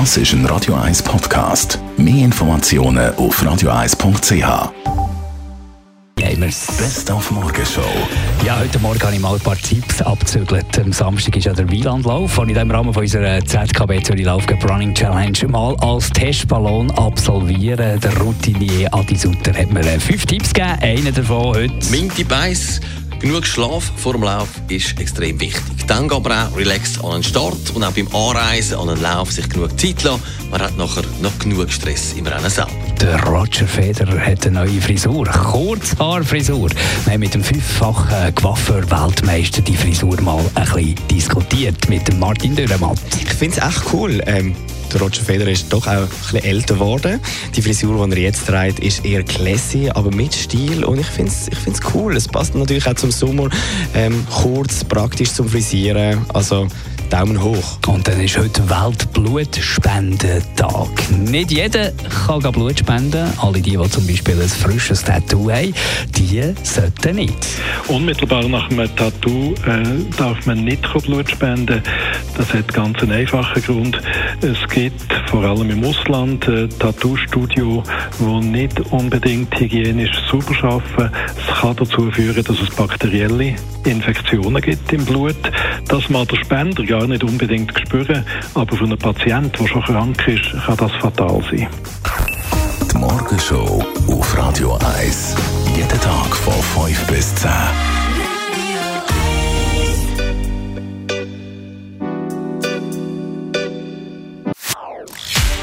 Das ist ein Radio 1 Podcast. Mehr Informationen auf radio1.ch. Gamers. Best auf Morgenshow. Ja, heute Morgen habe ich mal ein paar Tipps abzügelt. Am Samstag ist ja der Wielandlauf und in dem Rahmen von unserer ZKB Zürich Lauf Running Challenge mal als Testballon absolvieren. Der Routinier Adi Sutter hat mir fünf Tipps gegeben. Einer davon heute. Tipp 1, genug Schlaf vor dem Lauf ist extrem wichtig. Dann aber auch relaxed an den Start und auch beim Anreisen an den Lauf sich genug Zeit lassen. Man hat nachher noch genug Stress im Rennen selber. Der Roger Federer hat eine neue Frisur. Kurzhaarfrisur. Wir haben mit dem fünffachen Coiffeur-Weltmeister die Frisur mal ein bisschen diskutiert mit dem Martin Dürrematt. Ich finde es echt cool. Ähm, der Roger Federer ist doch auch ein bisschen älter geworden. Die Frisur, die er jetzt trägt, ist eher classy, aber mit Stil. Und ich finde es ich find's cool. Es passt natürlich auch zum Sommer. Ähm, kurz, praktisch zum Frisieren. Also Daumen hoch. Und dann ist heute Weltblutspendentag. Nicht jeder kann Blut spenden. Alle die, die zum Beispiel ein frisches Tattoo haben, die sollten nicht. Unmittelbar nach einem Tattoo äh, darf man nicht Blut spenden. Das hat ganz einen einfachen Grund. Es gibt vor allem im Ausland äh, Tattoo-Studio, die nicht unbedingt hygienisch sauber arbeiten. Es kann dazu führen, dass es bakterielle Infektionen gibt im Blut. Das mag der Spender gar nicht unbedingt spüren, aber für einen Patienten, der schon krank ist, kann das fatal sein. Die Morgenshow auf Radio 1. Jeden Tag von 5 bis 10.